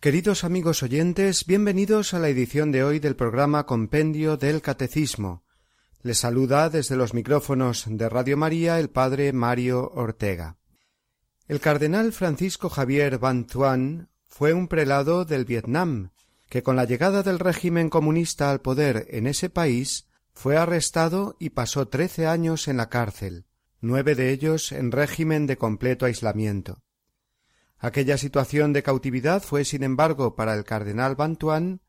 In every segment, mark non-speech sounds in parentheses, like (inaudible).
Queridos amigos oyentes, bienvenidos a la edición de hoy del programa Compendio del Catecismo. Les saluda desde los micrófonos de Radio María el Padre Mario Ortega. El cardenal Francisco Javier Van Thuan fue un prelado del Vietnam, que con la llegada del régimen comunista al poder en ese país fue arrestado y pasó trece años en la cárcel, nueve de ellos en régimen de completo aislamiento. Aquella situación de cautividad fue, sin embargo, para el cardenal Bantuan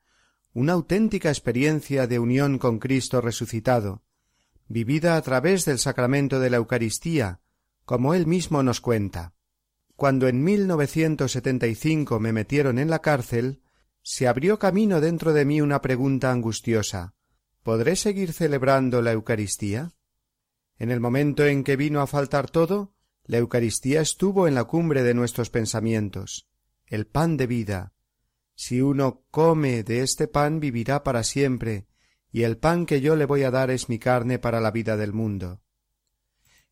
una auténtica experiencia de unión con Cristo resucitado, vivida a través del sacramento de la Eucaristía, como él mismo nos cuenta. Cuando en 1975 me metieron en la cárcel, se abrió camino dentro de mí una pregunta angustiosa ¿Podré seguir celebrando la Eucaristía? En el momento en que vino a faltar todo, la Eucaristía estuvo en la cumbre de nuestros pensamientos, el pan de vida. Si uno come de este pan vivirá para siempre, y el pan que yo le voy a dar es mi carne para la vida del mundo.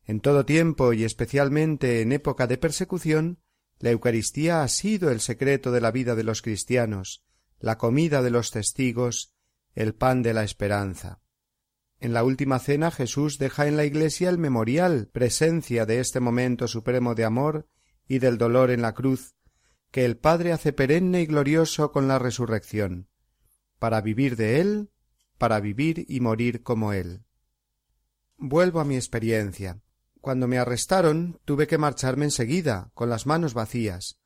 En todo tiempo y especialmente en época de persecución, la Eucaristía ha sido el secreto de la vida de los cristianos, la comida de los testigos, el pan de la esperanza. En la última cena Jesús deja en la Iglesia el memorial, presencia de este momento supremo de amor y del dolor en la cruz, que el Padre hace perenne y glorioso con la resurrección, para vivir de él, para vivir y morir como él. Vuelvo a mi experiencia. Cuando me arrestaron tuve que marcharme enseguida, con las manos vacías.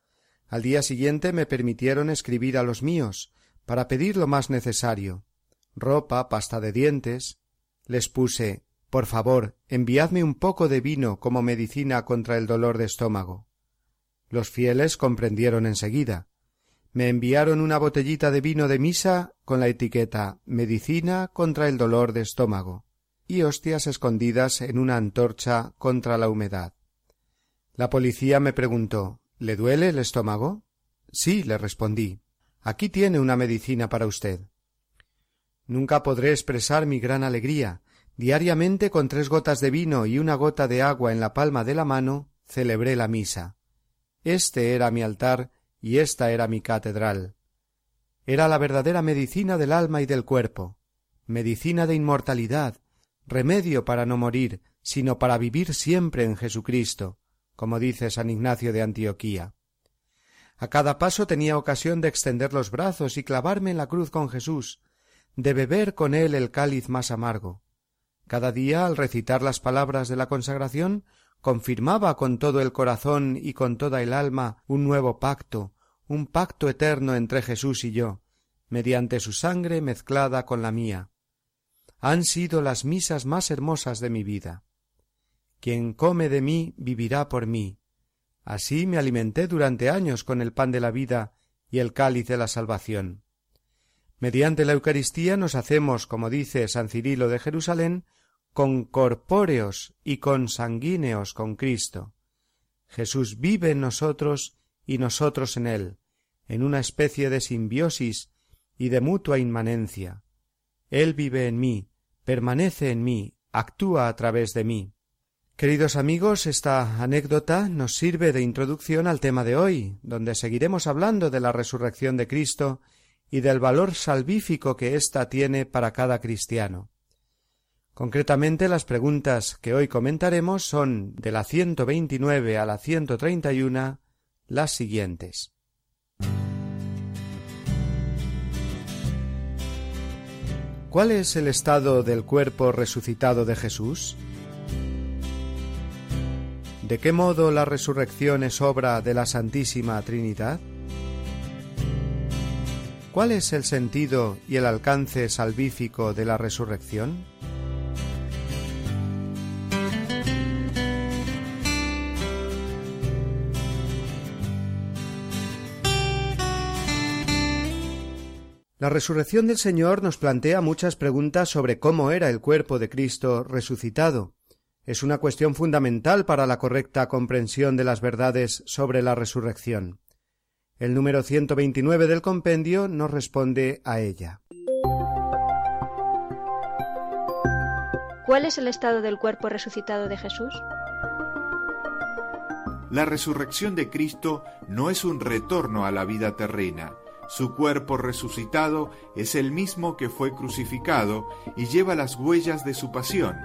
Al día siguiente me permitieron escribir a los míos, para pedir lo más necesario ropa, pasta de dientes, les puse Por favor, enviadme un poco de vino como medicina contra el dolor de estómago. Los fieles comprendieron enseguida. Me enviaron una botellita de vino de misa con la etiqueta Medicina contra el dolor de estómago y hostias escondidas en una antorcha contra la humedad. La policía me preguntó ¿Le duele el estómago? Sí, le respondí. Aquí tiene una medicina para usted. Nunca podré expresar mi gran alegría. Diariamente con tres gotas de vino y una gota de agua en la palma de la mano celebré la misa. Este era mi altar y esta era mi catedral. Era la verdadera medicina del alma y del cuerpo, medicina de inmortalidad, remedio para no morir, sino para vivir siempre en Jesucristo, como dice San Ignacio de Antioquía. A cada paso tenía ocasión de extender los brazos y clavarme en la cruz con Jesús, de beber con él el cáliz más amargo. Cada día, al recitar las palabras de la consagración, confirmaba con todo el corazón y con toda el alma un nuevo pacto, un pacto eterno entre Jesús y yo, mediante su sangre mezclada con la mía. Han sido las misas más hermosas de mi vida. Quien come de mí vivirá por mí. Así me alimenté durante años con el pan de la vida y el cáliz de la salvación. Mediante la Eucaristía nos hacemos, como dice San Cirilo de Jerusalén, concorpóreos y consanguíneos con Cristo. Jesús vive en nosotros y nosotros en él, en una especie de simbiosis y de mutua inmanencia. Él vive en mí, permanece en mí, actúa a través de mí. Queridos amigos, esta anécdota nos sirve de introducción al tema de hoy, donde seguiremos hablando de la resurrección de Cristo y del valor salvífico que ésta tiene para cada cristiano. Concretamente las preguntas que hoy comentaremos son de la 129 a la 131 las siguientes. ¿Cuál es el estado del cuerpo resucitado de Jesús? ¿De qué modo la resurrección es obra de la Santísima Trinidad? ¿Cuál es el sentido y el alcance salvífico de la resurrección? La resurrección del Señor nos plantea muchas preguntas sobre cómo era el cuerpo de Cristo resucitado. Es una cuestión fundamental para la correcta comprensión de las verdades sobre la resurrección. El número 129 del compendio nos responde a ella. ¿Cuál es el estado del cuerpo resucitado de Jesús? La resurrección de Cristo no es un retorno a la vida terrena, su cuerpo resucitado es el mismo que fue crucificado y lleva las huellas de su pasión,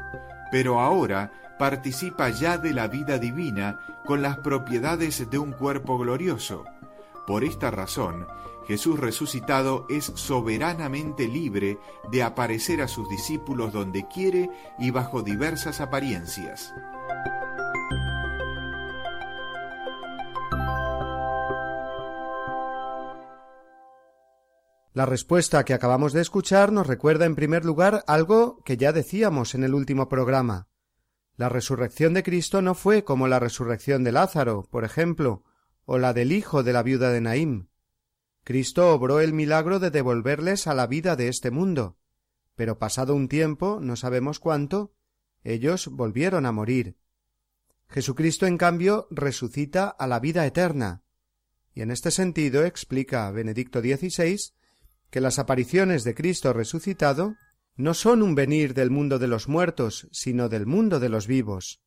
pero ahora participa ya de la vida divina con las propiedades de un cuerpo glorioso. Por esta razón, Jesús resucitado es soberanamente libre de aparecer a sus discípulos donde quiere y bajo diversas apariencias. La respuesta que acabamos de escuchar nos recuerda en primer lugar algo que ya decíamos en el último programa. La resurrección de Cristo no fue como la resurrección de Lázaro, por ejemplo, o la del hijo de la viuda de Naim. Cristo obró el milagro de devolverles a la vida de este mundo, pero pasado un tiempo, no sabemos cuánto, ellos volvieron a morir. Jesucristo, en cambio, resucita a la vida eterna, y en este sentido explica Benedicto XVI que las apariciones de Cristo resucitado no son un venir del mundo de los muertos, sino del mundo de los vivos,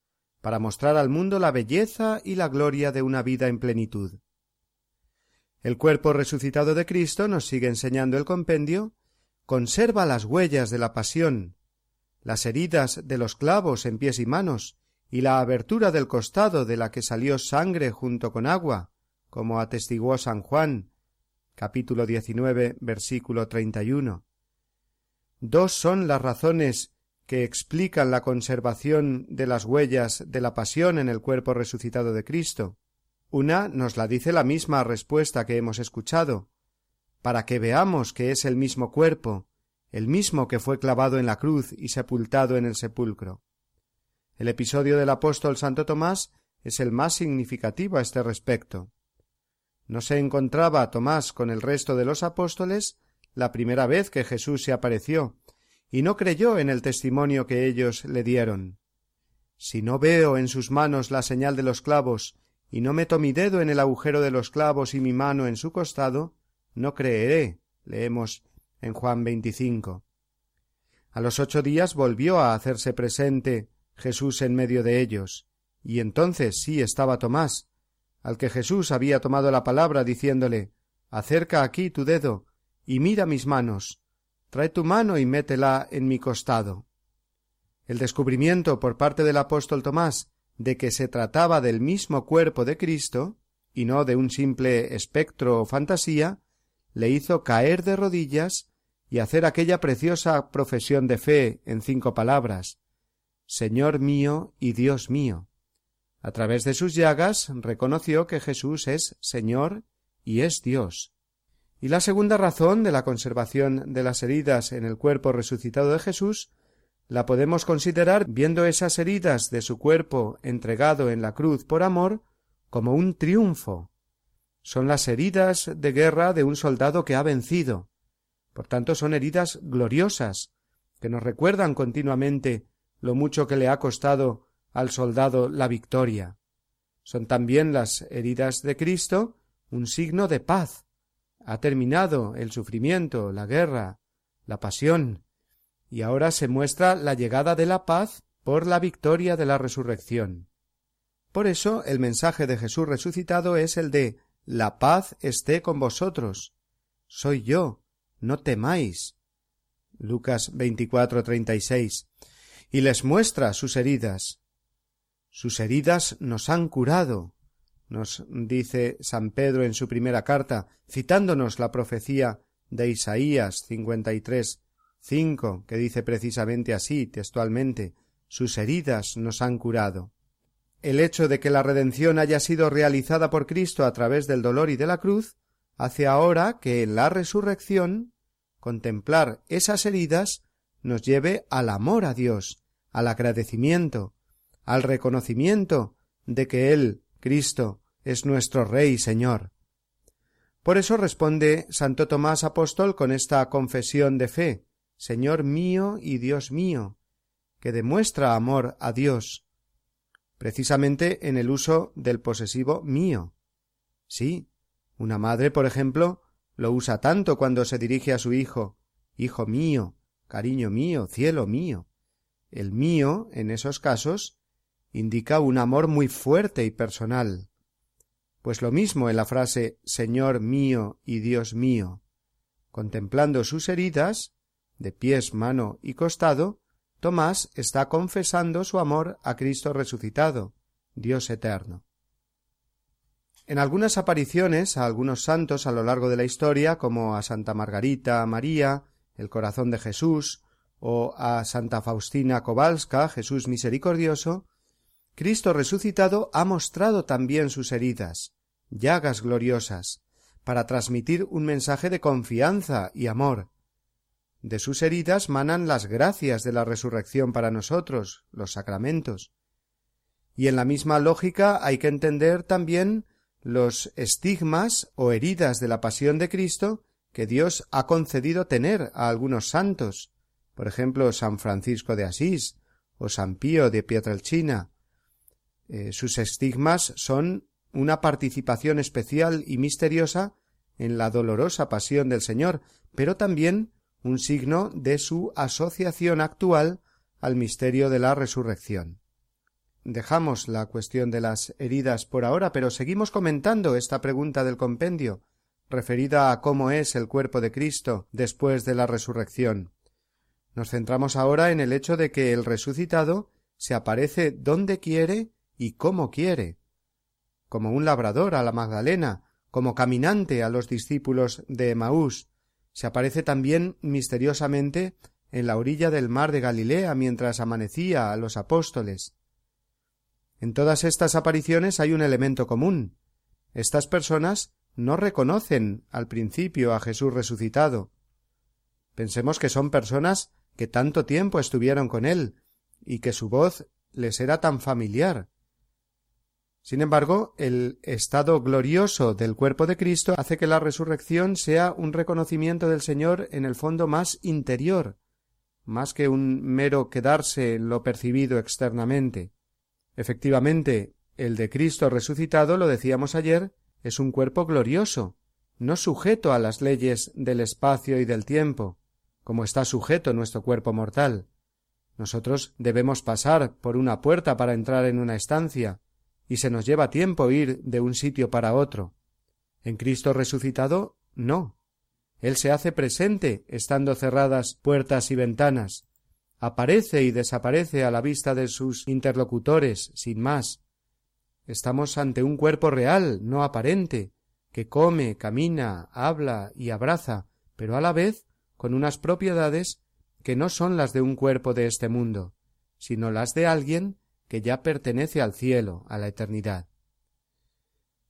para mostrar al mundo la belleza y la gloria de una vida en plenitud. El cuerpo resucitado de Cristo, nos sigue enseñando el compendio, conserva las huellas de la pasión, las heridas de los clavos en pies y manos, y la abertura del costado de la que salió sangre junto con agua, como atestiguó San Juan, capítulo 19, versículo 31. Dos son las razones que explican la conservación de las huellas de la pasión en el cuerpo resucitado de Cristo. Una nos la dice la misma respuesta que hemos escuchado, para que veamos que es el mismo cuerpo, el mismo que fue clavado en la cruz y sepultado en el sepulcro. El episodio del apóstol Santo Tomás es el más significativo a este respecto. No se encontraba Tomás con el resto de los apóstoles la primera vez que Jesús se apareció, y no creyó en el testimonio que ellos le dieron. Si no veo en sus manos la señal de los clavos, y no meto mi dedo en el agujero de los clavos y mi mano en su costado, no creeré. leemos en Juan 25. A los ocho días volvió a hacerse presente Jesús en medio de ellos, y entonces sí estaba Tomás, al que Jesús había tomado la palabra diciéndole Acerca aquí tu dedo y mira mis manos, trae tu mano y métela en mi costado. El descubrimiento por parte del apóstol Tomás de que se trataba del mismo cuerpo de Cristo, y no de un simple espectro o fantasía, le hizo caer de rodillas y hacer aquella preciosa profesión de fe en cinco palabras Señor mío y Dios mío. A través de sus llagas reconoció que Jesús es Señor y es Dios. Y la segunda razón de la conservación de las heridas en el cuerpo resucitado de Jesús la podemos considerar viendo esas heridas de su cuerpo entregado en la cruz por amor como un triunfo. Son las heridas de guerra de un soldado que ha vencido. Por tanto, son heridas gloriosas, que nos recuerdan continuamente lo mucho que le ha costado al soldado la victoria. Son también las heridas de Cristo un signo de paz. Ha terminado el sufrimiento, la guerra, la pasión, y ahora se muestra la llegada de la paz por la victoria de la resurrección. Por eso el mensaje de Jesús resucitado es el de La paz esté con vosotros. Soy yo, no temáis. Lucas 24:36. Y les muestra sus heridas. Sus heridas nos han curado, nos dice San Pedro en su primera carta, citándonos la profecía de Isaías 53, 5, que dice precisamente así, textualmente, sus heridas nos han curado. El hecho de que la redención haya sido realizada por Cristo a través del dolor y de la cruz hace ahora que en la resurrección contemplar esas heridas nos lleve al amor a Dios, al agradecimiento, al reconocimiento de que Él, Cristo, es nuestro Rey y Señor. Por eso responde Santo Tomás Apóstol con esta confesión de fe Señor mío y Dios mío, que demuestra amor a Dios, precisamente en el uso del posesivo mío. Sí, una madre, por ejemplo, lo usa tanto cuando se dirige a su hijo Hijo mío, cariño mío, cielo mío. El mío, en esos casos, indica un amor muy fuerte y personal. Pues lo mismo en la frase Señor mío y Dios mío. Contemplando sus heridas, de pies, mano y costado, Tomás está confesando su amor a Cristo resucitado, Dios eterno. En algunas apariciones a algunos santos a lo largo de la historia, como a Santa Margarita María, el corazón de Jesús, o a Santa Faustina Kowalska, Jesús misericordioso, Cristo resucitado ha mostrado también sus heridas, llagas gloriosas, para transmitir un mensaje de confianza y amor. De sus heridas manan las gracias de la resurrección para nosotros, los sacramentos. Y en la misma lógica hay que entender también los estigmas o heridas de la pasión de Cristo que Dios ha concedido tener a algunos santos, por ejemplo San Francisco de Asís o San Pío de Pietrelcina. Eh, sus estigmas son una participación especial y misteriosa en la dolorosa pasión del Señor, pero también un signo de su asociación actual al misterio de la resurrección. Dejamos la cuestión de las heridas por ahora, pero seguimos comentando esta pregunta del compendio, referida a cómo es el cuerpo de Cristo después de la resurrección. Nos centramos ahora en el hecho de que el resucitado se aparece donde quiere y cómo quiere, como un labrador a la Magdalena, como caminante a los discípulos de Emaús, se aparece también misteriosamente en la orilla del mar de Galilea mientras amanecía a los apóstoles. En todas estas apariciones hay un elemento común. Estas personas no reconocen al principio a Jesús resucitado. Pensemos que son personas que tanto tiempo estuvieron con él y que su voz les era tan familiar. Sin embargo, el estado glorioso del cuerpo de Cristo hace que la resurrección sea un reconocimiento del Señor en el fondo más interior, más que un mero quedarse en lo percibido externamente. Efectivamente, el de Cristo resucitado, lo decíamos ayer, es un cuerpo glorioso, no sujeto a las leyes del espacio y del tiempo, como está sujeto nuestro cuerpo mortal. Nosotros debemos pasar por una puerta para entrar en una estancia, y se nos lleva tiempo ir de un sitio para otro. En Cristo resucitado, no. Él se hace presente estando cerradas puertas y ventanas, aparece y desaparece a la vista de sus interlocutores sin más. Estamos ante un cuerpo real, no aparente, que come, camina, habla y abraza, pero a la vez con unas propiedades que no son las de un cuerpo de este mundo, sino las de alguien que ya pertenece al cielo, a la eternidad.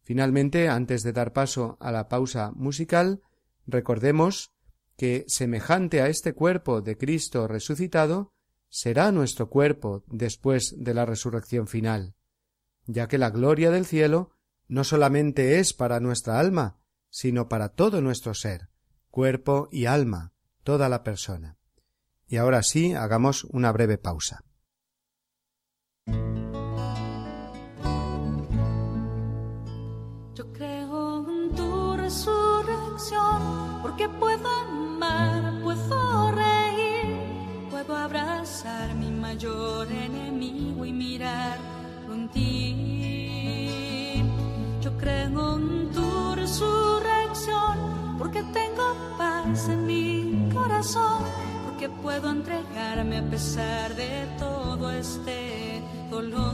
Finalmente, antes de dar paso a la pausa musical, recordemos que, semejante a este cuerpo de Cristo resucitado, será nuestro cuerpo después de la resurrección final, ya que la gloria del cielo no solamente es para nuestra alma, sino para todo nuestro ser, cuerpo y alma, toda la persona. Y ahora sí, hagamos una breve pausa. Porque puedo puedo reír, puedo abrazar mi mayor enemigo y mirar en ti. Yo creo en tu resurrección porque tengo paz en mi corazón, porque puedo entregarme a pesar de todo este dolor.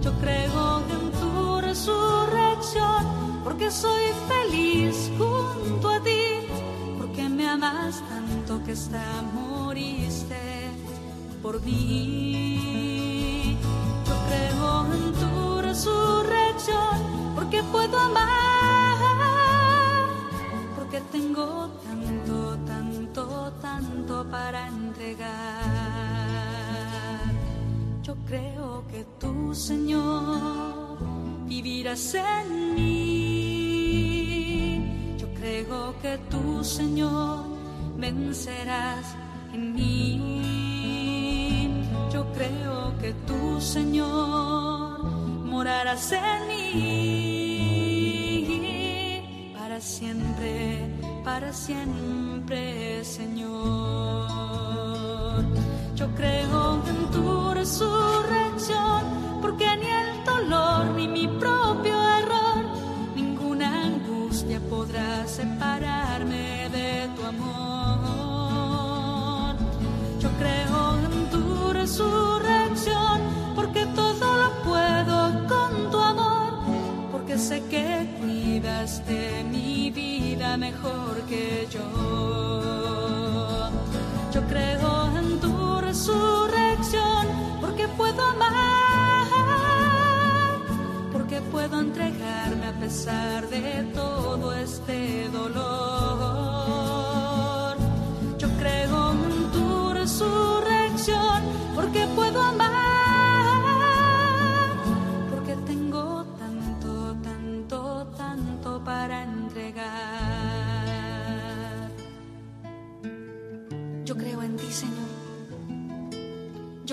Yo creo en tu resurrección porque soy feliz junto a ti amas tanto que hasta moriste por mí. Yo creo en tu resurrección porque puedo amar, porque tengo tanto, tanto, tanto para entregar. Yo creo que tú, Señor, vivirás en mí. creo que tú, Señor, vencerás en mí. Yo creo que tú, Señor, morarás en mí para siempre, para siempre, Señor. Yo creo en tu resurrección, mejor que yo. Yo creo en tu resurrección, porque puedo amar, porque puedo entregarme a pesar de todo este dolor.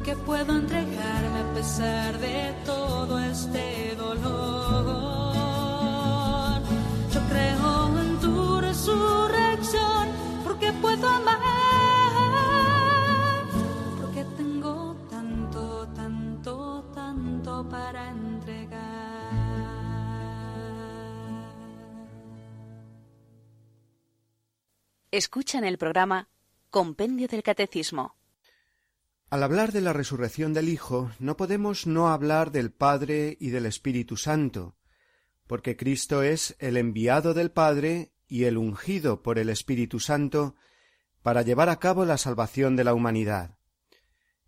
porque puedo entregarme a pesar de todo este dolor. Yo creo en tu resurrección, porque puedo amar, porque tengo tanto, tanto, tanto para entregar. Escuchan el programa Compendio del Catecismo. Al hablar de la resurrección del Hijo, no podemos no hablar del Padre y del Espíritu Santo, porque Cristo es el enviado del Padre y el ungido por el Espíritu Santo para llevar a cabo la salvación de la humanidad.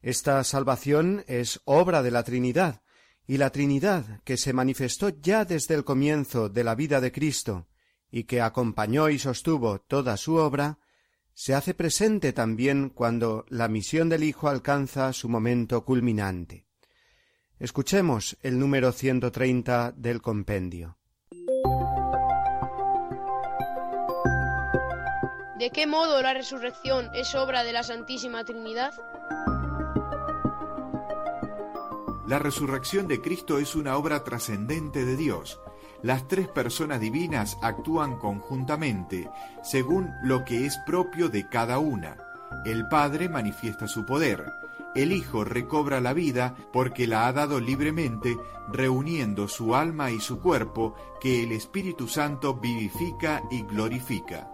Esta salvación es obra de la Trinidad, y la Trinidad, que se manifestó ya desde el comienzo de la vida de Cristo, y que acompañó y sostuvo toda su obra, se hace presente también cuando la misión del Hijo alcanza su momento culminante. Escuchemos el número 130 del compendio. ¿De qué modo la resurrección es obra de la Santísima Trinidad? La resurrección de Cristo es una obra trascendente de Dios. Las tres personas divinas actúan conjuntamente, según lo que es propio de cada una. El Padre manifiesta su poder. El Hijo recobra la vida porque la ha dado libremente, reuniendo su alma y su cuerpo, que el Espíritu Santo vivifica y glorifica.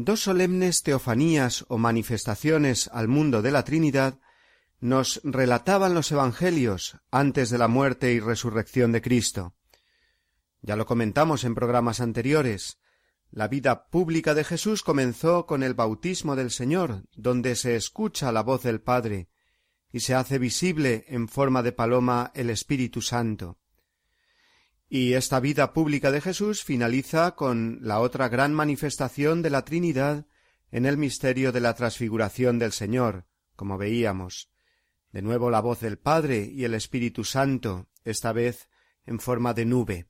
Dos solemnes teofanías o manifestaciones al mundo de la Trinidad nos relataban los Evangelios antes de la muerte y resurrección de Cristo. Ya lo comentamos en programas anteriores. La vida pública de Jesús comenzó con el bautismo del Señor, donde se escucha la voz del Padre y se hace visible en forma de paloma el Espíritu Santo. Y esta vida pública de Jesús finaliza con la otra gran manifestación de la Trinidad en el misterio de la transfiguración del Señor, como veíamos. De nuevo la voz del Padre y el Espíritu Santo, esta vez en forma de nube.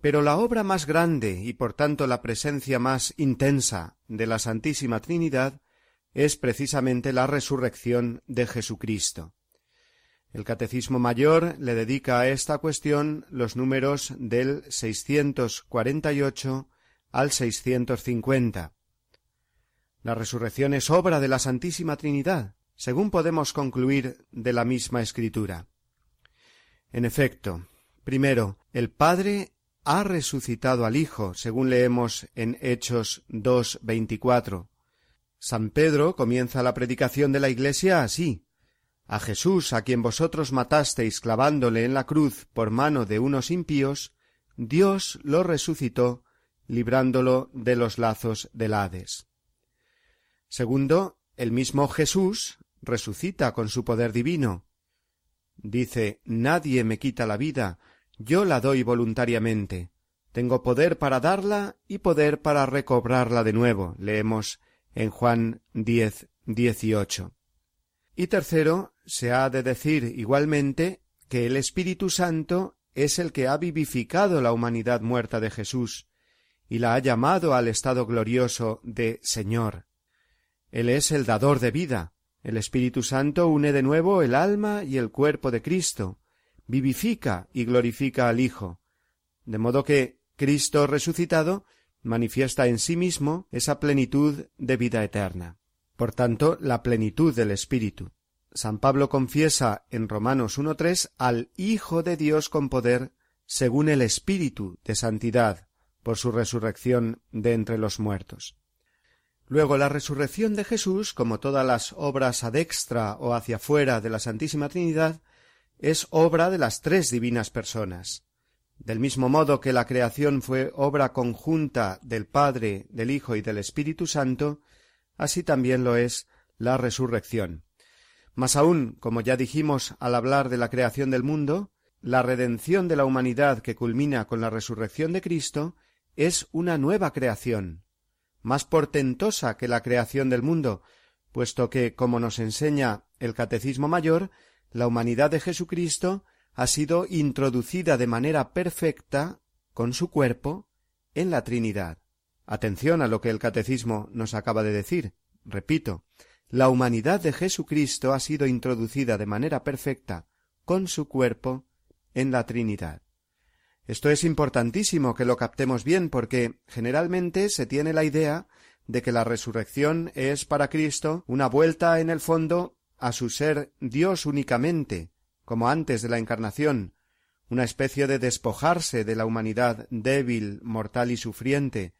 Pero la obra más grande y por tanto la presencia más intensa de la Santísima Trinidad es precisamente la resurrección de Jesucristo. El Catecismo Mayor le dedica a esta cuestión los números del 648 al 650. La resurrección es obra de la Santísima Trinidad, según podemos concluir de la misma Escritura. En efecto, primero, el Padre ha resucitado al Hijo, según leemos en Hechos 2.24. San Pedro comienza la predicación de la Iglesia así a Jesús, a quien vosotros matasteis clavándole en la cruz por mano de unos impíos, Dios lo resucitó, librándolo de los lazos del Hades. Segundo, el mismo Jesús resucita con su poder divino. Dice Nadie me quita la vida, yo la doy voluntariamente. Tengo poder para darla y poder para recobrarla de nuevo. Leemos en Juan diez dieciocho. Y tercero, se ha de decir igualmente que el Espíritu Santo es el que ha vivificado la humanidad muerta de Jesús y la ha llamado al estado glorioso de Señor. Él es el dador de vida. El Espíritu Santo une de nuevo el alma y el cuerpo de Cristo, vivifica y glorifica al Hijo, de modo que Cristo resucitado manifiesta en sí mismo esa plenitud de vida eterna. Por tanto, la plenitud del Espíritu. San Pablo confiesa en Romanos 1.3 al Hijo de Dios con poder, según el Espíritu de santidad, por su resurrección de entre los muertos. Luego, la resurrección de Jesús, como todas las obras ad extra o hacia fuera de la Santísima Trinidad, es obra de las tres divinas personas. Del mismo modo que la creación fue obra conjunta del Padre, del Hijo y del Espíritu Santo, así también lo es la resurrección. Mas aún, como ya dijimos al hablar de la creación del mundo, la redención de la humanidad que culmina con la resurrección de Cristo es una nueva creación, más portentosa que la creación del mundo, puesto que, como nos enseña el Catecismo Mayor, la humanidad de Jesucristo ha sido introducida de manera perfecta con su cuerpo en la Trinidad. Atención a lo que el Catecismo nos acaba de decir. Repito, la humanidad de Jesucristo ha sido introducida de manera perfecta con su cuerpo en la Trinidad. Esto es importantísimo que lo captemos bien porque generalmente se tiene la idea de que la resurrección es para Cristo una vuelta en el fondo a su ser Dios únicamente, como antes de la encarnación, una especie de despojarse de la humanidad débil, mortal y sufriente,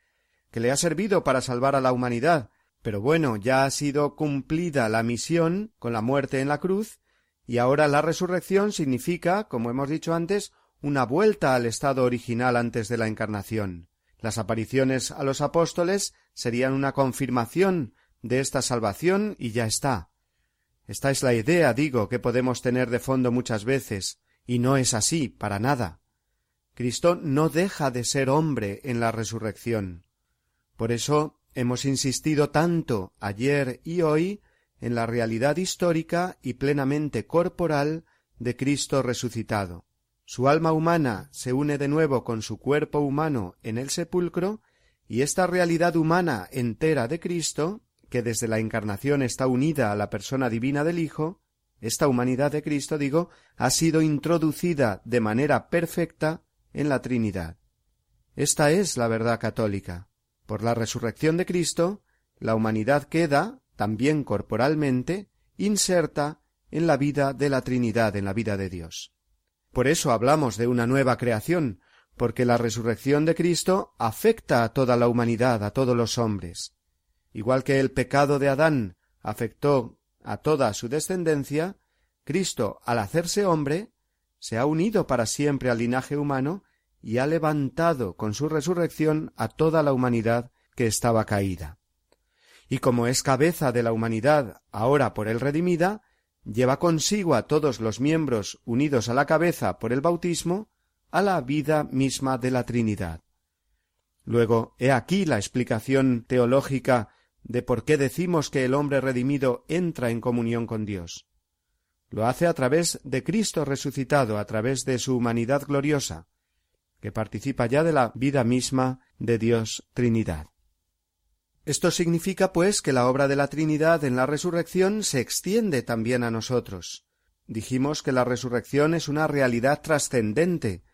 que le ha servido para salvar a la humanidad, pero bueno, ya ha sido cumplida la misión con la muerte en la cruz, y ahora la resurrección significa, como hemos dicho antes, una vuelta al estado original antes de la encarnación. Las apariciones a los apóstoles serían una confirmación de esta salvación y ya está. Esta es la idea, digo, que podemos tener de fondo muchas veces, y no es así, para nada. Cristo no deja de ser hombre en la resurrección. Por eso hemos insistido tanto ayer y hoy en la realidad histórica y plenamente corporal de Cristo resucitado. Su alma humana se une de nuevo con su cuerpo humano en el sepulcro, y esta realidad humana entera de Cristo, que desde la encarnación está unida a la persona divina del Hijo, esta humanidad de Cristo, digo, ha sido introducida de manera perfecta en la Trinidad. Esta es la verdad católica. Por la resurrección de Cristo, la humanidad queda, también corporalmente, inserta en la vida de la Trinidad, en la vida de Dios. Por eso hablamos de una nueva creación, porque la resurrección de Cristo afecta a toda la humanidad, a todos los hombres. Igual que el pecado de Adán afectó a toda su descendencia, Cristo, al hacerse hombre, se ha unido para siempre al linaje humano y ha levantado con su resurrección a toda la humanidad que estaba caída. Y como es cabeza de la humanidad ahora por él redimida, lleva consigo a todos los miembros unidos a la cabeza por el bautismo a la vida misma de la Trinidad. Luego, he aquí la explicación teológica de por qué decimos que el hombre redimido entra en comunión con Dios. Lo hace a través de Cristo resucitado, a través de su humanidad gloriosa, que participa ya de la vida misma de Dios Trinidad. Esto significa, pues, que la obra de la Trinidad en la resurrección se extiende también a nosotros. Dijimos que la resurrección es una realidad trascendente,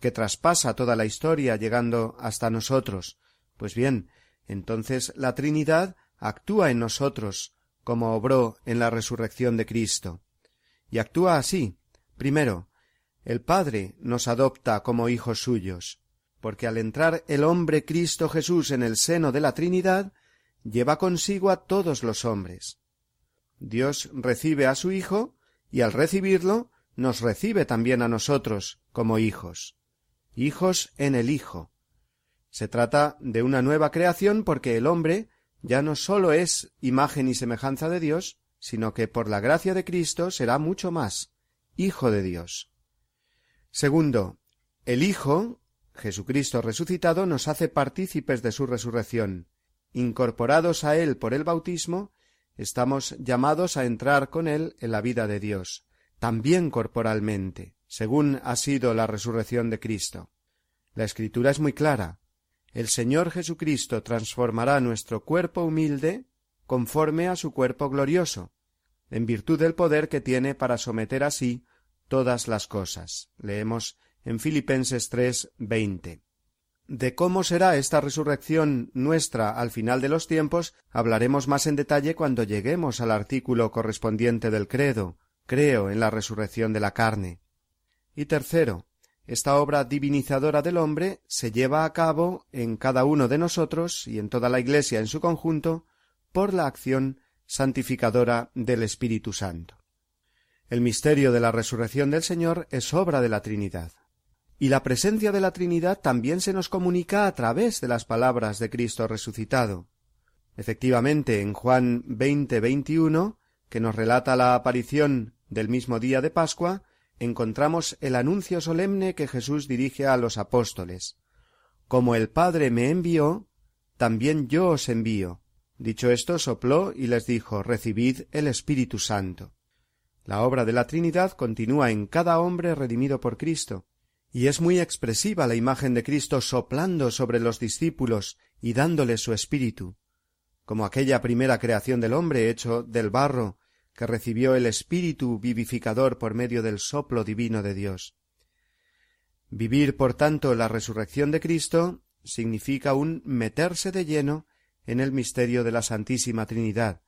que traspasa toda la historia llegando hasta nosotros. Pues bien, entonces la Trinidad actúa en nosotros, como obró en la resurrección de Cristo. Y actúa así, primero, el Padre nos adopta como hijos suyos, porque al entrar el hombre Cristo Jesús en el seno de la Trinidad, lleva consigo a todos los hombres. Dios recibe a su Hijo y al recibirlo nos recibe también a nosotros como hijos. Hijos en el Hijo. Se trata de una nueva creación porque el hombre ya no sólo es imagen y semejanza de Dios, sino que por la gracia de Cristo será mucho más, Hijo de Dios. Segundo, el Hijo, Jesucristo resucitado, nos hace partícipes de su resurrección. Incorporados a Él por el bautismo, estamos llamados a entrar con Él en la vida de Dios, también corporalmente, según ha sido la resurrección de Cristo. La Escritura es muy clara. El Señor Jesucristo transformará nuestro cuerpo humilde conforme a su cuerpo glorioso, en virtud del poder que tiene para someter así todas las cosas. Leemos en Filipenses 3, 20. De cómo será esta resurrección nuestra al final de los tiempos hablaremos más en detalle cuando lleguemos al artículo correspondiente del credo creo en la resurrección de la carne. Y tercero, esta obra divinizadora del hombre se lleva a cabo en cada uno de nosotros y en toda la Iglesia en su conjunto por la acción santificadora del Espíritu Santo. El misterio de la resurrección del Señor es obra de la Trinidad. Y la presencia de la Trinidad también se nos comunica a través de las palabras de Cristo resucitado. Efectivamente, en Juan 20, 21, que nos relata la aparición del mismo día de Pascua, encontramos el anuncio solemne que Jesús dirige a los apóstoles. Como el Padre me envió, también yo os envío. Dicho esto, sopló y les dijo Recibid el Espíritu Santo. La obra de la Trinidad continúa en cada hombre redimido por Cristo, y es muy expresiva la imagen de Cristo soplando sobre los discípulos y dándoles su espíritu, como aquella primera creación del hombre hecho del barro que recibió el espíritu vivificador por medio del soplo divino de Dios. Vivir, por tanto, la resurrección de Cristo significa un meterse de lleno en el misterio de la Santísima Trinidad,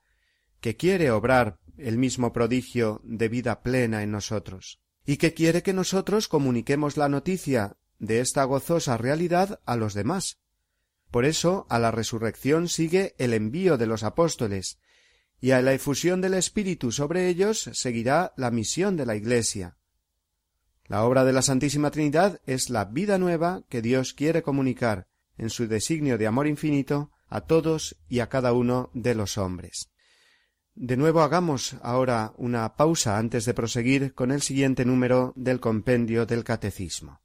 que quiere obrar el mismo prodigio de vida plena en nosotros y que quiere que nosotros comuniquemos la noticia de esta gozosa realidad a los demás. Por eso a la resurrección sigue el envío de los apóstoles, y a la efusión del Espíritu sobre ellos seguirá la misión de la Iglesia. La obra de la Santísima Trinidad es la vida nueva que Dios quiere comunicar, en su designio de amor infinito, a todos y a cada uno de los hombres. De nuevo hagamos ahora una pausa antes de proseguir con el siguiente número del compendio del Catecismo.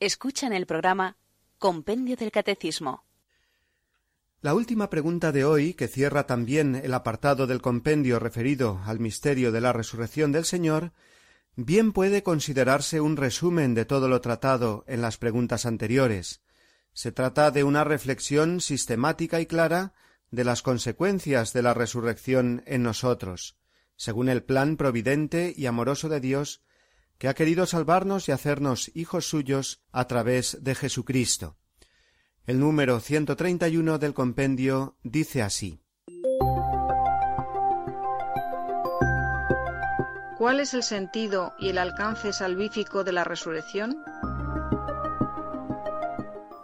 Escuchan el programa Compendio del Catecismo. La última pregunta de hoy, que cierra también el apartado del compendio referido al misterio de la resurrección del Señor, bien puede considerarse un resumen de todo lo tratado en las preguntas anteriores. Se trata de una reflexión sistemática y clara de las consecuencias de la resurrección en nosotros, según el plan providente y amoroso de Dios que ha querido salvarnos y hacernos hijos suyos a través de Jesucristo. El número 131 del compendio dice así. ¿Cuál es el sentido y el alcance salvífico de la resurrección?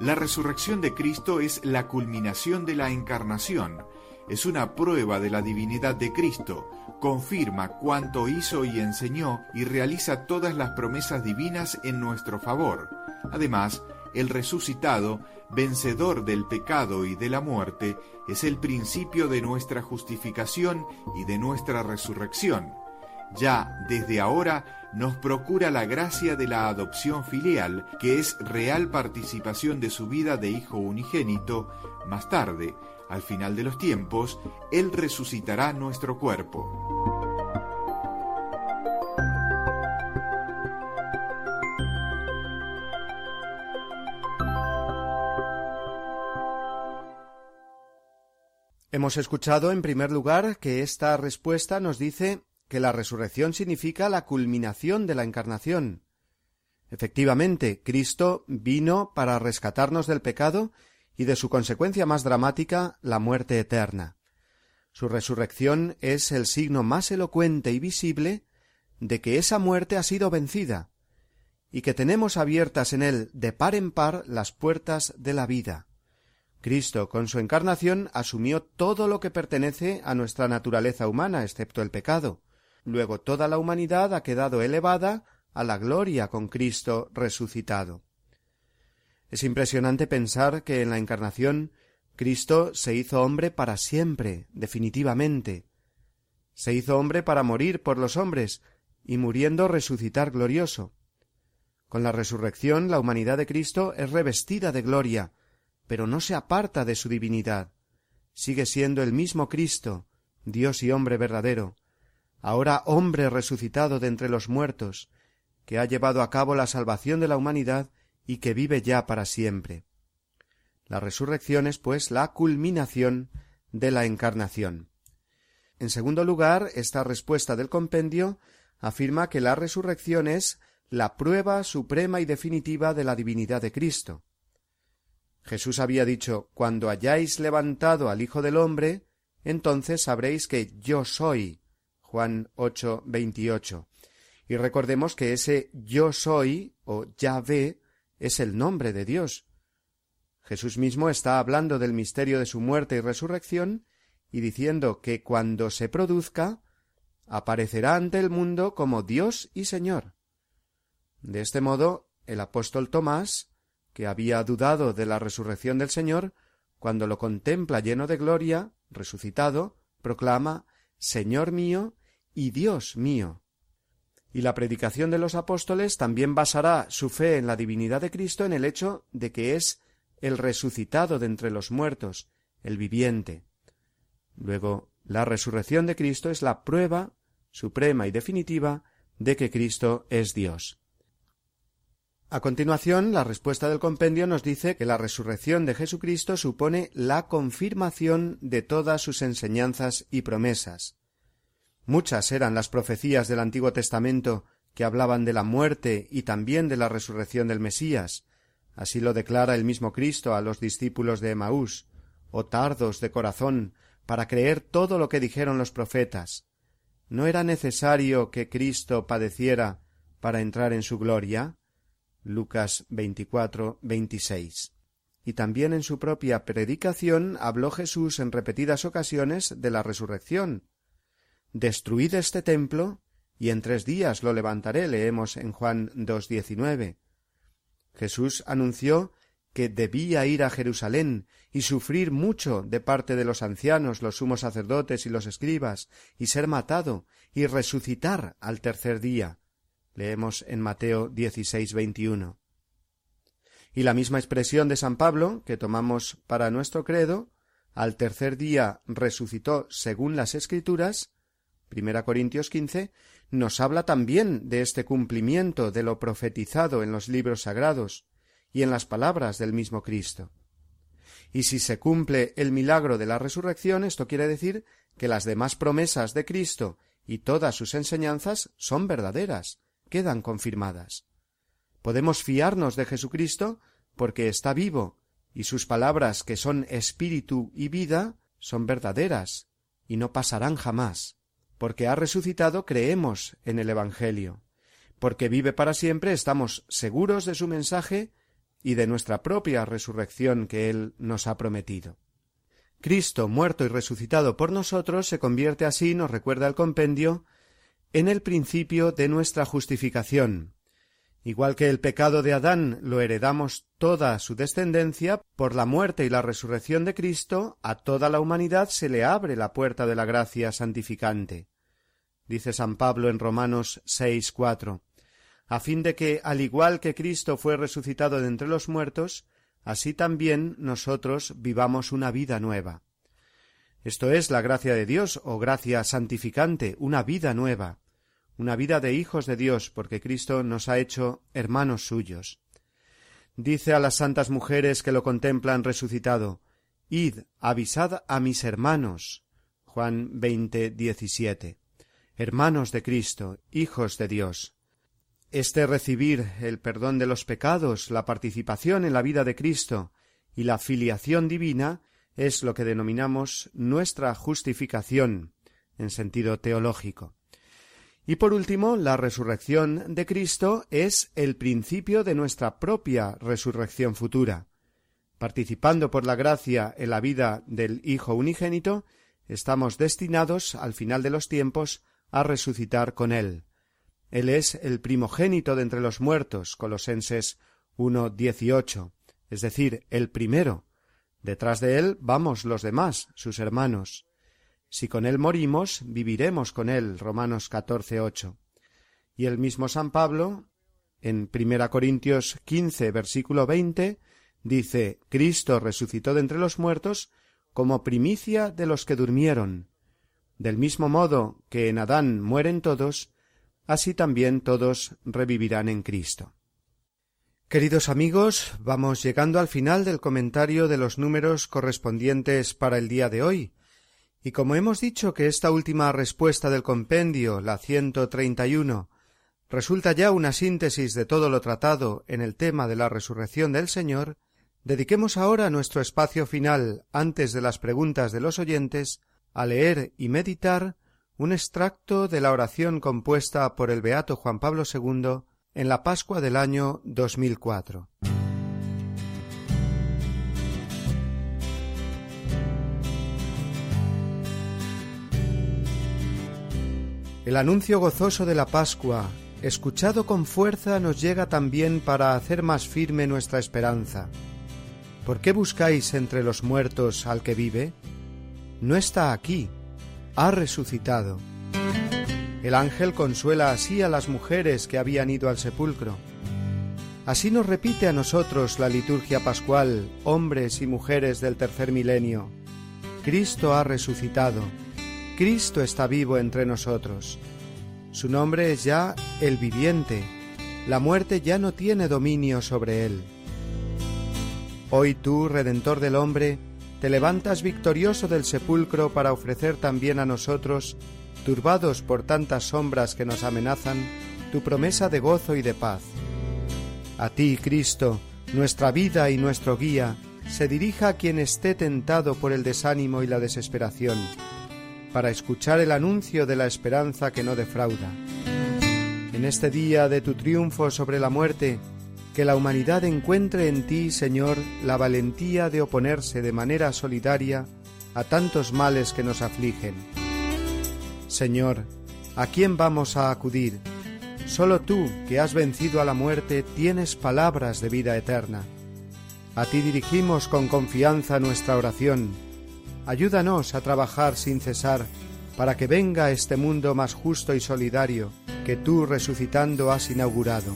La resurrección de Cristo es la culminación de la encarnación, es una prueba de la divinidad de Cristo, confirma cuánto hizo y enseñó y realiza todas las promesas divinas en nuestro favor. Además, el resucitado, vencedor del pecado y de la muerte, es el principio de nuestra justificación y de nuestra resurrección. Ya desde ahora nos procura la gracia de la adopción filial, que es real participación de su vida de hijo unigénito, más tarde, al final de los tiempos, Él resucitará nuestro cuerpo. Hemos escuchado, en primer lugar, que esta respuesta nos dice que la resurrección significa la culminación de la encarnación. Efectivamente, Cristo vino para rescatarnos del pecado y de su consecuencia más dramática, la muerte eterna. Su resurrección es el signo más elocuente y visible de que esa muerte ha sido vencida, y que tenemos abiertas en él de par en par las puertas de la vida. Cristo, con su encarnación, asumió todo lo que pertenece a nuestra naturaleza humana, excepto el pecado. Luego toda la humanidad ha quedado elevada a la gloria con Cristo resucitado. Es impresionante pensar que en la Encarnación Cristo se hizo hombre para siempre, definitivamente. Se hizo hombre para morir por los hombres y muriendo resucitar glorioso. Con la resurrección la humanidad de Cristo es revestida de gloria, pero no se aparta de su divinidad. Sigue siendo el mismo Cristo, Dios y hombre verdadero, ahora hombre resucitado de entre los muertos, que ha llevado a cabo la salvación de la humanidad y que vive ya para siempre. La resurrección es, pues, la culminación de la encarnación. En segundo lugar, esta respuesta del compendio afirma que la resurrección es la prueba suprema y definitiva de la divinidad de Cristo. Jesús había dicho Cuando hayáis levantado al Hijo del hombre, entonces sabréis que yo soy. Juan 8, 28. Y recordemos que ese yo soy o Yahvé es el nombre de Dios. Jesús mismo está hablando del misterio de su muerte y resurrección y diciendo que cuando se produzca aparecerá ante el mundo como Dios y Señor. De este modo, el apóstol Tomás, que había dudado de la resurrección del Señor, cuando lo contempla lleno de gloria, resucitado, proclama Señor mío y Dios mío y la predicación de los apóstoles también basará su fe en la divinidad de Cristo en el hecho de que es el resucitado de entre los muertos, el viviente. Luego, la resurrección de Cristo es la prueba suprema y definitiva de que Cristo es Dios. A continuación, la respuesta del compendio nos dice que la resurrección de Jesucristo supone la confirmación de todas sus enseñanzas y promesas. Muchas eran las profecías del Antiguo Testamento que hablaban de la muerte y también de la resurrección del Mesías. Así lo declara el mismo Cristo a los discípulos de Emaús, o oh tardos de corazón, para creer todo lo que dijeron los profetas. ¿No era necesario que Cristo padeciera para entrar en su gloria? Lucas 24, 26. y también en su propia predicación habló Jesús en repetidas ocasiones de la resurrección. Destruid este templo y en tres días lo levantaré, leemos en Juan 2.19. Jesús anunció que debía ir a Jerusalén y sufrir mucho de parte de los ancianos, los sumos sacerdotes y los escribas, y ser matado y resucitar al tercer día. Leemos en Mateo 16, 21. Y la misma expresión de San Pablo, que tomamos para nuestro credo, al tercer día resucitó según las Escrituras, Corintios 15, nos habla también de este cumplimiento de lo profetizado en los libros sagrados y en las palabras del mismo Cristo. Y si se cumple el milagro de la resurrección, esto quiere decir que las demás promesas de Cristo y todas sus enseñanzas son verdaderas, quedan confirmadas. Podemos fiarnos de Jesucristo porque está vivo y sus palabras que son espíritu y vida son verdaderas y no pasarán jamás. Porque ha resucitado creemos en el Evangelio. Porque vive para siempre estamos seguros de su mensaje y de nuestra propia resurrección que Él nos ha prometido. Cristo, muerto y resucitado por nosotros, se convierte así, nos recuerda el compendio, en el principio de nuestra justificación. Igual que el pecado de Adán lo heredamos toda su descendencia, por la muerte y la resurrección de Cristo, a toda la humanidad se le abre la puerta de la gracia santificante. Dice San Pablo en Romanos 6, a fin de que, al igual que Cristo fue resucitado de entre los muertos, así también nosotros vivamos una vida nueva. Esto es la gracia de Dios o gracia santificante, una vida nueva, una vida de hijos de Dios, porque Cristo nos ha hecho hermanos suyos. Dice a las santas mujeres que lo contemplan resucitado, Id, avisad a mis hermanos. Juan veinte diecisiete. Hermanos de Cristo, hijos de Dios. Este recibir el perdón de los pecados, la participación en la vida de Cristo y la filiación divina es lo que denominamos nuestra justificación en sentido teológico. Y por último, la resurrección de Cristo es el principio de nuestra propia resurrección futura. Participando por la gracia en la vida del Hijo unigénito, estamos destinados, al final de los tiempos, a resucitar con Él. Él es el primogénito de entre los muertos, Colosenses 1, 18, es decir, el primero. Detrás de él vamos los demás, sus hermanos. Si con él morimos, viviremos con él, Romanos 14, 8. Y el mismo San Pablo, en Primera Corintios 15, versículo 20, dice, Cristo resucitó de entre los muertos como primicia de los que durmieron. Del mismo modo que en Adán mueren todos, así también todos revivirán en Cristo. Queridos amigos, vamos llegando al final del comentario de los números correspondientes para el día de hoy, y como hemos dicho que esta última respuesta del compendio, la ciento treinta y uno, resulta ya una síntesis de todo lo tratado en el tema de la resurrección del Señor, dediquemos ahora nuestro espacio final, antes de las preguntas de los oyentes, a leer y meditar un extracto de la oración compuesta por el beato Juan Pablo II en la Pascua del año 2004. El anuncio gozoso de la Pascua, escuchado con fuerza, nos llega también para hacer más firme nuestra esperanza. ¿Por qué buscáis entre los muertos al que vive? No está aquí, ha resucitado. El ángel consuela así a las mujeres que habían ido al sepulcro. Así nos repite a nosotros la liturgia pascual, hombres y mujeres del tercer milenio. Cristo ha resucitado, Cristo está vivo entre nosotros. Su nombre es ya el viviente, la muerte ya no tiene dominio sobre él. Hoy tú, Redentor del hombre, te levantas victorioso del sepulcro para ofrecer también a nosotros, turbados por tantas sombras que nos amenazan, tu promesa de gozo y de paz. A ti, Cristo, nuestra vida y nuestro guía, se dirija a quien esté tentado por el desánimo y la desesperación, para escuchar el anuncio de la esperanza que no defrauda. En este día de tu triunfo sobre la muerte, que la humanidad encuentre en ti, Señor, la valentía de oponerse de manera solidaria a tantos males que nos afligen. Señor, ¿a quién vamos a acudir? Solo tú, que has vencido a la muerte, tienes palabras de vida eterna. A ti dirigimos con confianza nuestra oración. Ayúdanos a trabajar sin cesar para que venga este mundo más justo y solidario que tú resucitando has inaugurado.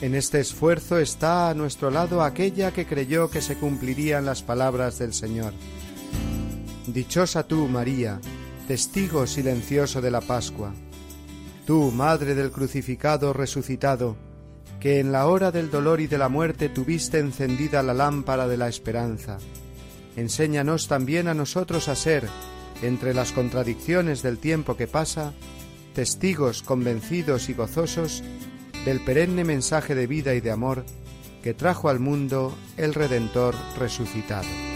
En este esfuerzo está a nuestro lado aquella que creyó que se cumplirían las palabras del Señor. Dichosa tú, María, testigo silencioso de la Pascua. Tú, Madre del crucificado resucitado, que en la hora del dolor y de la muerte tuviste encendida la lámpara de la esperanza. Enséñanos también a nosotros a ser, entre las contradicciones del tiempo que pasa, testigos convencidos y gozosos del perenne mensaje de vida y de amor que trajo al mundo el Redentor resucitado.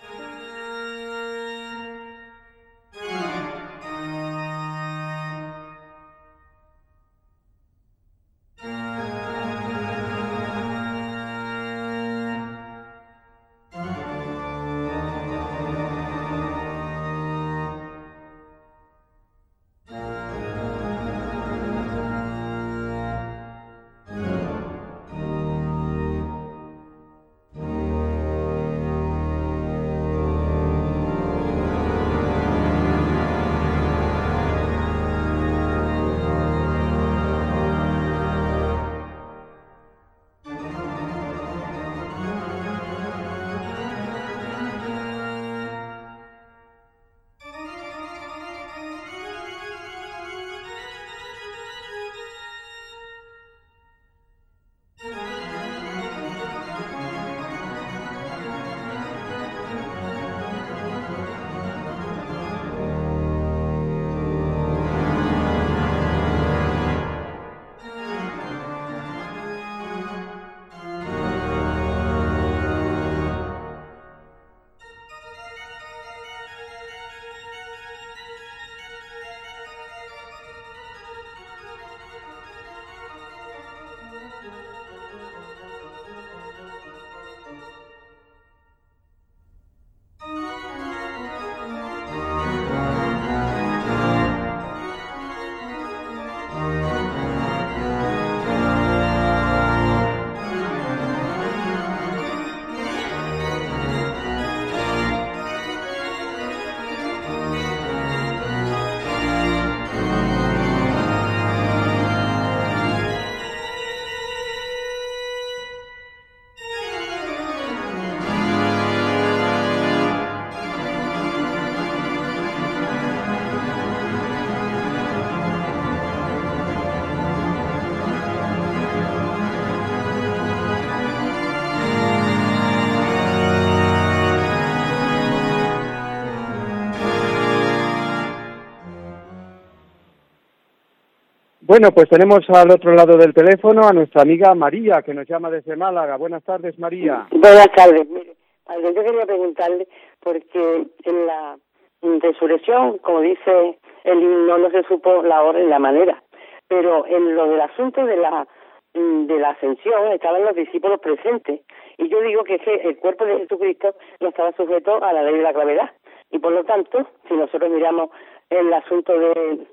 Bueno, pues tenemos al otro lado del teléfono a nuestra amiga María, que nos llama desde Málaga. Buenas tardes, María. Buenas tardes. Mire, yo quería preguntarle, porque en la resurrección, como dice el himno, no se supo la hora y la manera, pero en lo del asunto de la de la ascensión estaban los discípulos presentes. Y yo digo que, el cuerpo de Jesucristo no estaba sujeto a la ley de la gravedad. Y por lo tanto, si nosotros miramos el asunto de...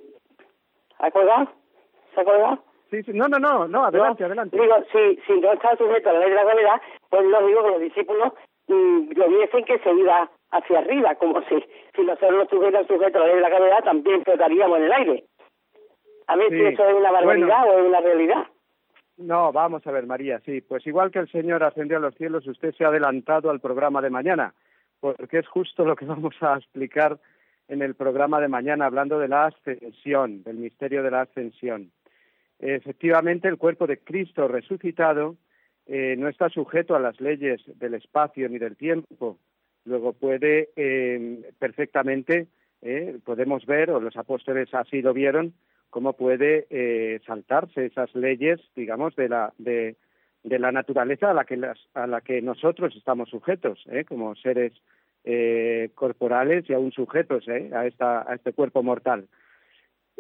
¿Acordado? ¿Se acuerda? Sí, sí, no, no, no, no, adelante, adelante. Digo, si, si no está sujeto a la ley de la gravedad, pues lo digo que los discípulos mm, lo viesen que se iba hacia arriba, como si, si nosotros no estuviéramos sujetos a la ley de la gravedad, también flotaríamos en el aire. A ver si eso es una barbaridad o es una realidad. No, vamos a ver, María, sí, pues igual que el Señor ascendió a los cielos, usted se ha adelantado al programa de mañana, porque es justo lo que (laughs) vamos a explicar en el programa de mañana, hablando de la ascensión, del misterio de la ascensión. Efectivamente, el cuerpo de Cristo resucitado eh, no está sujeto a las leyes del espacio ni del tiempo. Luego puede eh, perfectamente, eh, podemos ver, o los apóstoles así lo vieron, cómo puede saltarse esas leyes, digamos, de la, de, de la naturaleza a la que, las, a la que nosotros estamos sujetos, como seres corporales y aún sujetos a, esta, a este cuerpo mortal.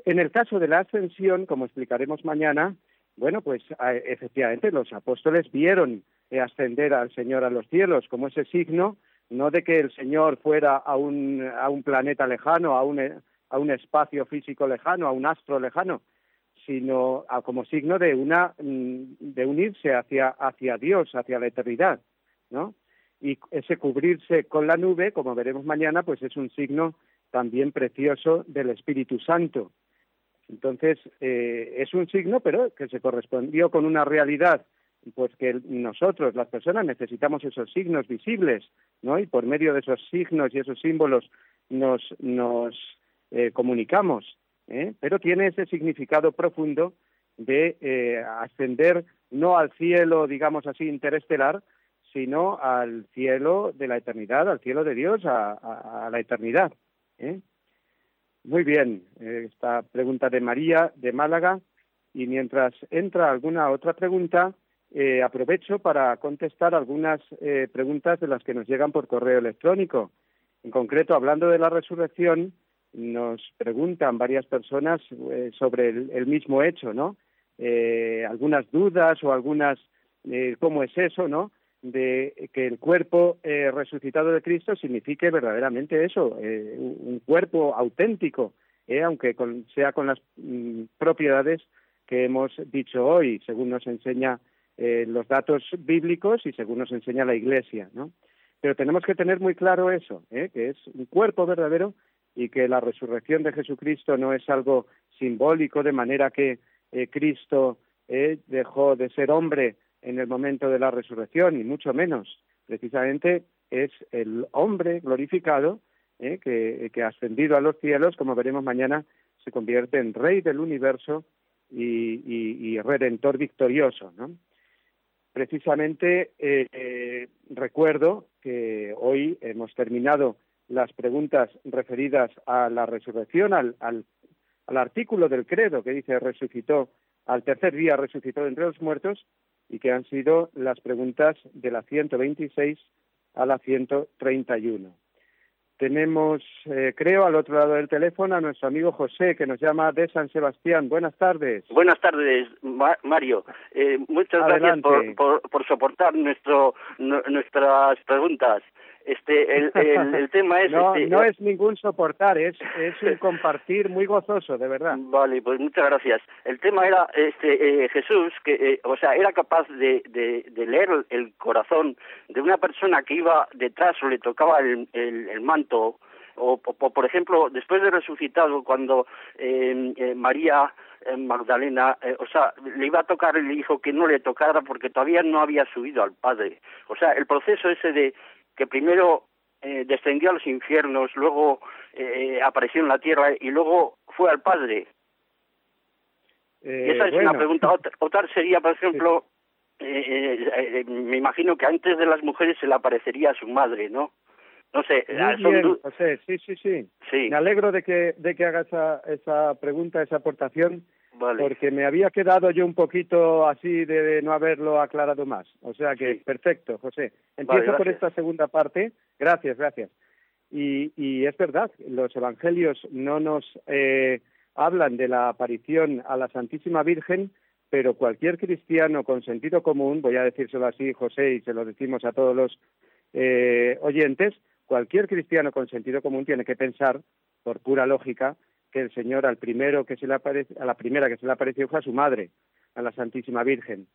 En el caso de la ascensión, como explicaremos mañana, bueno, pues efectivamente los apóstoles vieron eh, ascender al Señor a los cielos como ese signo, no de que el Señor fuera a un, a un planeta lejano, a un, a un espacio físico lejano, a un astro lejano, sino como signo de una mm, de unirse hacia hacia Dios, hacia la eternidad, ¿no? Y ese cubrirse con la nube, como veremos mañana, pues es un signo también precioso del Espíritu Santo, entonces, eh, es un signo, pero que se correspondió con una realidad, pues que nosotros, las personas, necesitamos esos signos visibles, ¿no? Y por medio de esos signos y esos símbolos nos, nos eh, comunicamos, ¿eh? Pero tiene ese significado profundo de eh, ascender no al cielo, digamos así, interestelar, sino al cielo de la eternidad, al cielo de Dios, a, a la eternidad. ¿eh? Muy bien, eh, esta pregunta de María de Málaga y mientras entra alguna otra pregunta, eh, aprovecho para contestar algunas eh, preguntas de las que nos llegan por correo electrónico. En concreto, hablando de la resurrección, nos preguntan varias personas sobre el, mismo hecho, ¿no? algunas dudas o algunas, ¿cómo es eso, no? De que el cuerpo eh, resucitado de Cristo signifique verdaderamente eso, eh, un cuerpo auténtico, eh, aunque sea con las mm, propiedades que hemos dicho hoy, según nos enseña los datos bíblicos y según nos enseña la Iglesia, ¿no? Pero tenemos que tener muy claro eso, que es un cuerpo verdadero y que la resurrección de Jesucristo no es algo simbólico, de manera que Cristo dejó de ser hombre en el momento de la resurrección, y mucho menos. Precisamente es el hombre glorificado eh, que, que, ascendido a los cielos, como veremos mañana, se convierte en rey del universo y, y, redentor victorioso. ¿no? Precisamente eh, eh, recuerdo que hoy hemos terminado las preguntas referidas a la resurrección, al, al, al artículo del credo que dice resucitó, al tercer día resucitó entre los muertos, y que han sido las preguntas de la 126 a la 131. Tenemos, eh, creo, al otro lado del teléfono a nuestro amigo José, que nos llama de San Sebastián. Buenas tardes. Buenas tardes, Mario. Eh, muchas gracias por, por, por, soportar nuestro, nuestras preguntas. Este, el, el, (laughs) tema es... no, este, no es ningún soportar, es, es un (laughs) compartir muy gozoso, de verdad. Vale, pues muchas gracias. El tema era este eh, Jesús, que, eh, o sea, era capaz de, de, de, leer el corazón de una persona que iba detrás o le tocaba el, el, manto, o, por ejemplo, después de resucitado, cuando eh, eh María Magdalena, o sea, le iba a tocar y le dijo que no le tocara porque todavía no había subido al Padre. O sea, el proceso ese de que primero eh, descendió a los infiernos, luego eh, apareció en la tierra y luego fue al Padre. Eh, esa es una pregunta. Otra, sería, por ejemplo, me imagino que antes de las mujeres se le aparecería a su madre, ¿no? No sé. José, sí, sí, sí, sí. Me alegro de que, de que haga esa, esa pregunta, esa aportación porque me había quedado yo un poquito así de no haberlo aclarado más. O sea que, perfecto, José. Empiezo por esta segunda parte. Gracias, gracias. Y, y es verdad, los evangelios no nos eh, hablan de la aparición a la Santísima Virgen, pero cualquier cristiano con sentido común, voy a decírselo así, José, y se lo decimos a todos los eh, oyentes, cualquier cristiano con sentido común tiene que pensar, por pura lógica, que el Señor al primero que se le aparece, a la primera que se le apareció fue a su madre, a la Santísima Virgen.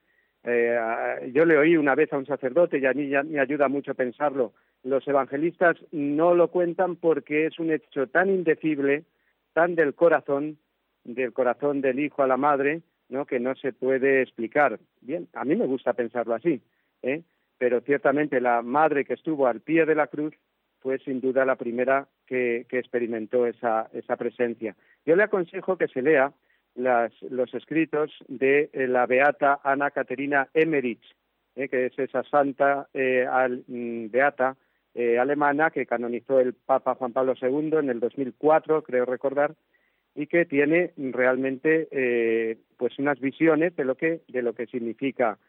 Eh, yo le oí una vez a un sacerdote y a mí me ayuda mucho pensarlo. Los evangelistas no lo cuentan porque es un hecho tan indecible, tan del corazón, del corazón del hijo a la madre, ¿no? que no se puede explicar. Bien, a mí me gusta pensarlo así, ¿eh? pero ciertamente la madre que estuvo al pie de la cruz fue sin duda la primera que, experimentó esa, esa presencia. Yo le aconsejo que se lea los escritos de eh, la beata Ana Caterina Emmerich, eh, que es esa santa mm, beata alemana que canonizó el Papa Juan Pablo II en el 2004, creo recordar, y que tiene realmente pues unas visiones de lo que de lo que significa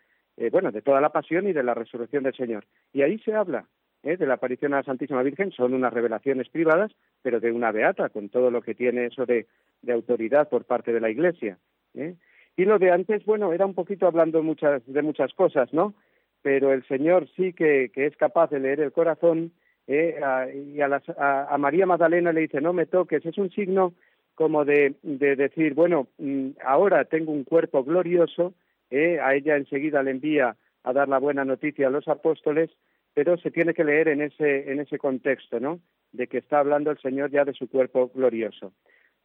bueno de toda la pasión y de la resurrección del Señor y ahí se habla ¿eh? de la aparición a la Santísima Virgen son unas revelaciones privadas, pero de una beata, con todo lo que tiene eso de, autoridad por parte de la Iglesia. ¿eh? Y lo de antes, bueno, era un poquito hablando muchas, de muchas cosas, ¿no? Pero el Señor sí que, es capaz de leer el corazón ¿eh? y a, María Magdalena le dice, no me toques, es un signo como de, de decir, bueno, mm, ahora tengo un cuerpo glorioso, a ella enseguida le envía a dar la buena noticia a los apóstoles, pero se tiene que leer en ese, en ese contexto, ¿no? De que está hablando el Señor ya de su cuerpo glorioso.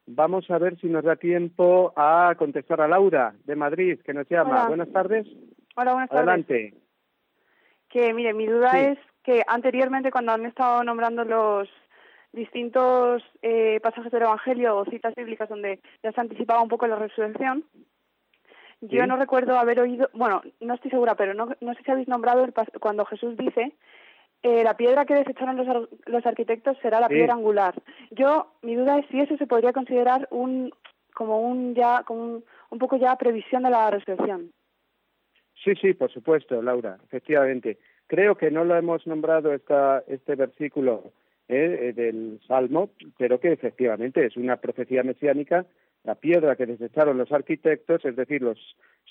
Vamos a ver si nos da tiempo a contestar a Laura de Madrid, que nos llama. Buenas tardes. Hola, buenas tardes. Adelante. Que mire, mi duda es que anteriormente cuando han estado nombrando los distintos eh, pasajes del Evangelio o citas bíblicas donde ya se anticipaba un poco la resurrección, yo no recuerdo haber oído, bueno, no estoy segura, pero no, no sé si habéis nombrado el, cuando Jesús dice eh, la piedra que desecharon los, los arquitectos será la piedra angular. Yo, mi duda es si eso se podría considerar un como un ya como un, poco ya previsión de la resurrección. Sí, sí, por supuesto, Laura, efectivamente. Creo que no lo hemos nombrado esta, este versículo eh, eh, del Salmo, pero que efectivamente es una profecía mesiánica la piedra que desecharon los arquitectos, es decir, los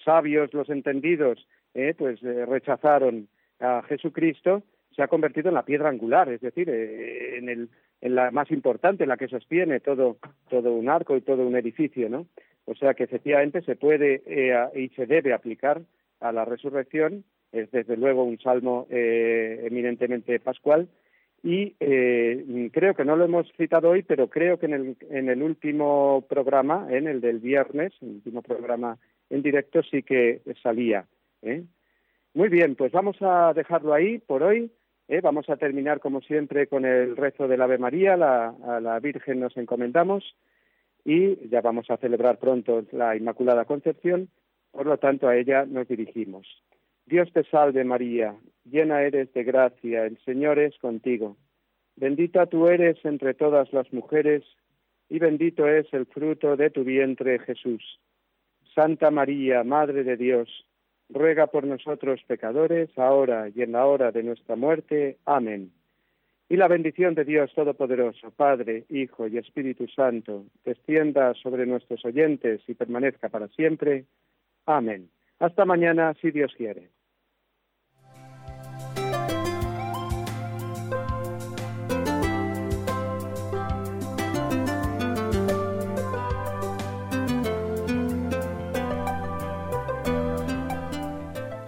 sabios, los entendidos, eh, pues eh, rechazaron a Jesucristo, se ha convertido en la piedra angular, es decir, eh, en, el, en la más importante, la que sostiene todo, todo un arco y todo un edificio, ¿no? O sea que efectivamente se puede y se debe aplicar a la resurrección, es desde luego un salmo eminentemente pascual, y eh, creo que no lo hemos citado hoy, pero creo que en el, en el último programa, en el del viernes, el último programa en directo, sí que salía. ¿eh? Muy bien, pues vamos a dejarlo ahí por hoy. ¿eh? Vamos a terminar, como siempre, con el rezo del Ave María. La, a la Virgen nos encomendamos y ya vamos a celebrar pronto la Inmaculada Concepción. Por lo tanto, a ella nos dirigimos. Dios te salve María, llena eres de gracia, el Señor es contigo. Bendita tú eres entre todas las mujeres, y bendito es el fruto de tu vientre Jesús. Santa María, Madre de Dios, ruega por nosotros pecadores, ahora y en la hora de nuestra muerte. Amén. Y la bendición de Dios Todopoderoso, Padre, Hijo y Espíritu Santo, descienda sobre nuestros oyentes y permanezca para siempre. Amén. Hasta mañana, si Dios quiere.